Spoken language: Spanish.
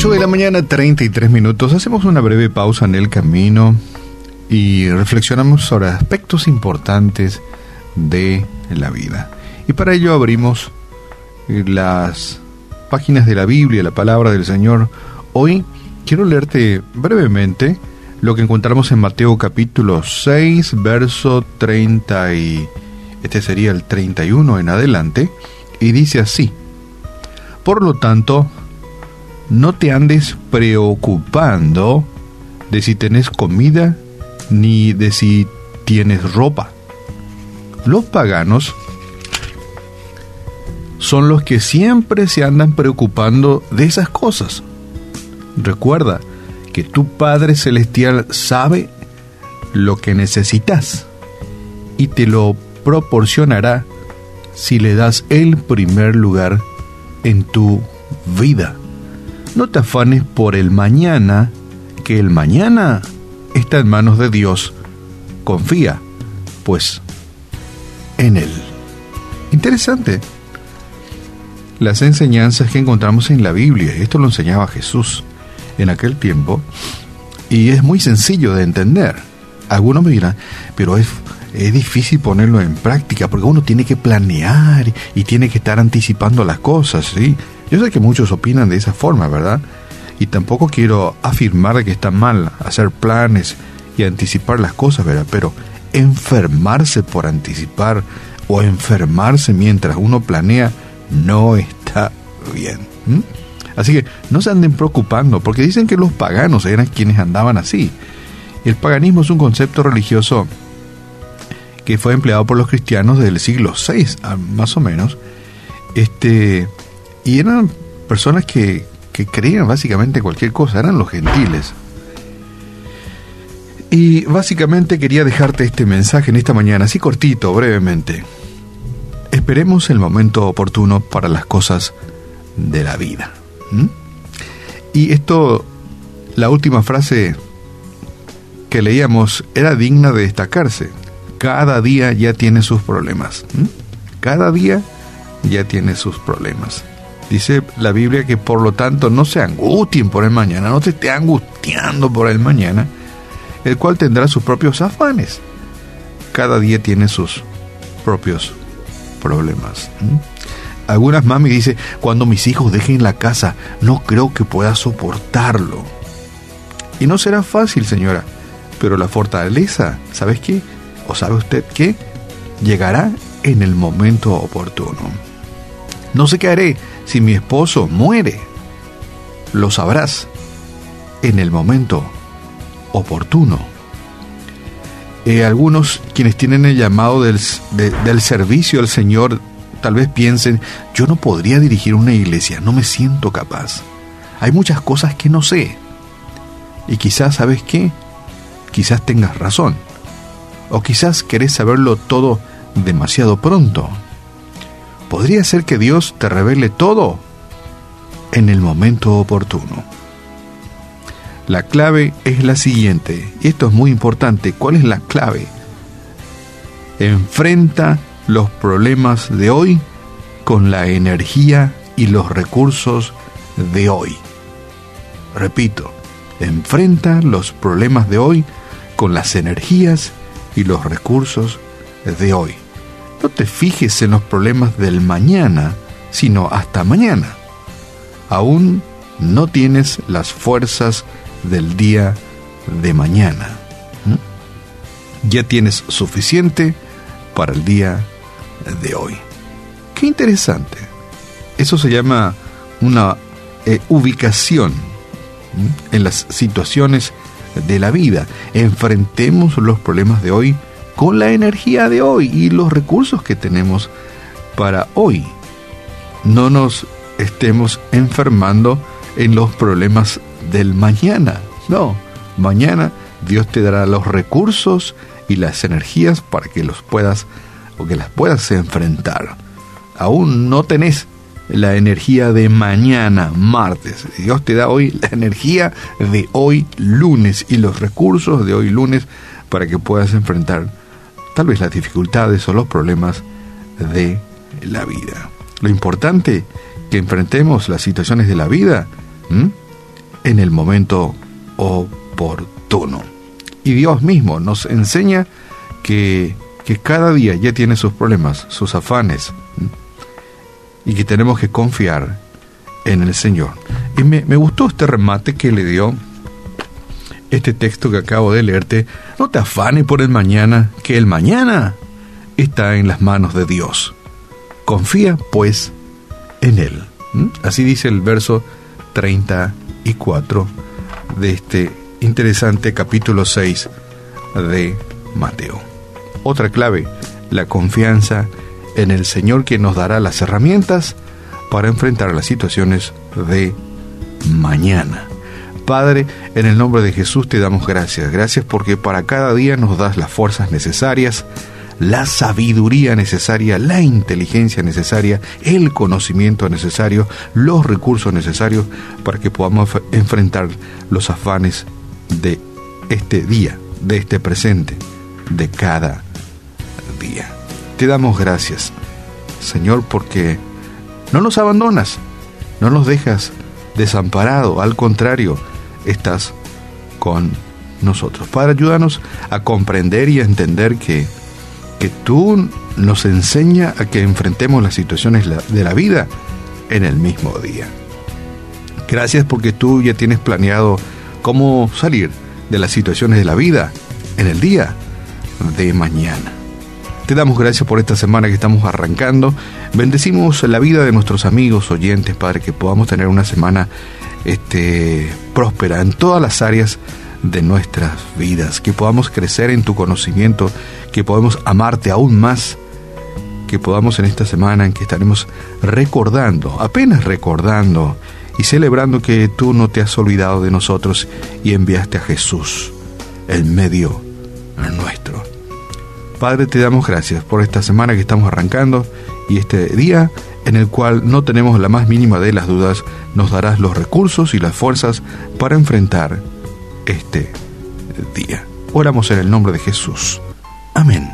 8 de la mañana, 33 minutos. Hacemos una breve pausa en el camino y reflexionamos sobre aspectos importantes de la vida. Y para ello abrimos las páginas de la Biblia, la palabra del Señor. Hoy quiero leerte brevemente lo que encontramos en Mateo capítulo 6, verso 30 y este sería el 31 en adelante, y dice así: Por lo tanto, no te andes preocupando de si tenés comida ni de si tienes ropa. Los paganos son los que siempre se andan preocupando de esas cosas. Recuerda que tu Padre Celestial sabe lo que necesitas y te lo proporcionará si le das el primer lugar en tu vida. No te afanes por el mañana, que el mañana está en manos de Dios. Confía, pues, en Él. Interesante. Las enseñanzas que encontramos en la Biblia, esto lo enseñaba Jesús en aquel tiempo, y es muy sencillo de entender. Algunos me dirán, pero es, es difícil ponerlo en práctica, porque uno tiene que planear y tiene que estar anticipando las cosas, ¿sí? Yo sé que muchos opinan de esa forma, ¿verdad? Y tampoco quiero afirmar que está mal hacer planes y anticipar las cosas, ¿verdad? Pero enfermarse por anticipar o enfermarse mientras uno planea no está bien. Así que no se anden preocupando, porque dicen que los paganos eran quienes andaban así. El paganismo es un concepto religioso que fue empleado por los cristianos del siglo VI, más o menos, este, y eran personas que, que creían básicamente cualquier cosa, eran los gentiles. Y básicamente quería dejarte este mensaje en esta mañana, así cortito, brevemente. Esperemos el momento oportuno para las cosas de la vida. Y esto, la última frase que leíamos era digna de destacarse. Cada día ya tiene sus problemas. Cada día ya tiene sus problemas. Dice la Biblia que por lo tanto no se angustien por el mañana, no te esté angustiando por el mañana, el cual tendrá sus propios afanes. Cada día tiene sus propios problemas. Algunas mami dice, cuando mis hijos dejen la casa, no creo que pueda soportarlo. Y no será fácil, señora, pero la fortaleza, ¿sabes qué? ¿O sabe usted qué? Llegará en el momento oportuno. No sé qué haré si mi esposo muere. Lo sabrás en el momento oportuno. Eh, algunos quienes tienen el llamado del, del servicio al Señor tal vez piensen, yo no podría dirigir una iglesia, no me siento capaz. Hay muchas cosas que no sé. Y quizás, ¿sabes qué? Quizás tengas razón. O quizás querés saberlo todo demasiado pronto. Podría ser que Dios te revele todo en el momento oportuno. La clave es la siguiente, y esto es muy importante. ¿Cuál es la clave? Enfrenta los problemas de hoy con la energía y los recursos de hoy. Repito, enfrenta los problemas de hoy con las energías y los recursos de hoy. No te fijes en los problemas del mañana, sino hasta mañana. Aún no tienes las fuerzas del día de mañana. Ya tienes suficiente para el día de hoy. Qué interesante. Eso se llama una eh, ubicación en las situaciones de la vida. Enfrentemos los problemas de hoy con la energía de hoy y los recursos que tenemos para hoy. No nos estemos enfermando en los problemas del mañana. No, mañana Dios te dará los recursos y las energías para que los puedas o que las puedas enfrentar. Aún no tenés la energía de mañana, martes. Dios te da hoy la energía de hoy, lunes, y los recursos de hoy, lunes, para que puedas enfrentar tal vez las dificultades o los problemas de la vida. Lo importante que enfrentemos las situaciones de la vida en el momento oportuno. Y Dios mismo nos enseña que, que cada día ya tiene sus problemas, sus afanes, y que tenemos que confiar en el Señor. Y me, me gustó este remate que le dio este texto que acabo de leerte. No te afanes por el mañana, que el mañana está en las manos de Dios. Confía, pues, en Él. ¿Mm? Así dice el verso 34 de este interesante capítulo 6 de Mateo. Otra clave, la confianza en el Señor que nos dará las herramientas para enfrentar las situaciones de mañana. Padre, en el nombre de Jesús te damos gracias. Gracias porque para cada día nos das las fuerzas necesarias, la sabiduría necesaria, la inteligencia necesaria, el conocimiento necesario, los recursos necesarios para que podamos enfrentar los afanes de este día, de este presente, de cada día. Te damos gracias, Señor, porque no nos abandonas, no nos dejas desamparado, al contrario, estás con nosotros. Padre, ayúdanos a comprender y a entender que que tú nos enseña a que enfrentemos las situaciones de la vida en el mismo día. Gracias porque tú ya tienes planeado cómo salir de las situaciones de la vida en el día de mañana. Te damos gracias por esta semana que estamos arrancando. Bendecimos la vida de nuestros amigos oyentes, Padre, que podamos tener una semana este, próspera en todas las áreas de nuestras vidas, que podamos crecer en tu conocimiento, que podamos amarte aún más, que podamos en esta semana en que estaremos recordando, apenas recordando y celebrando que tú no te has olvidado de nosotros y enviaste a Jesús, el medio nuestro. Padre, te damos gracias por esta semana que estamos arrancando y este día en el cual no tenemos la más mínima de las dudas, nos darás los recursos y las fuerzas para enfrentar este día. Oramos en el nombre de Jesús. Amén.